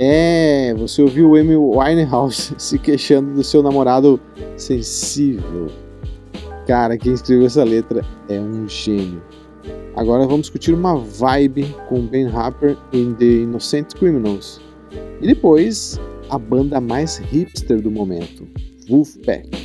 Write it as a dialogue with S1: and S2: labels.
S1: É, você ouviu o Amy Winehouse se queixando do seu namorado sensível. Cara, quem escreveu essa letra é um gênio. Agora vamos discutir uma vibe com Ben Harper em The Innocent Criminals. E depois, a banda mais hipster do momento, Wolfpack.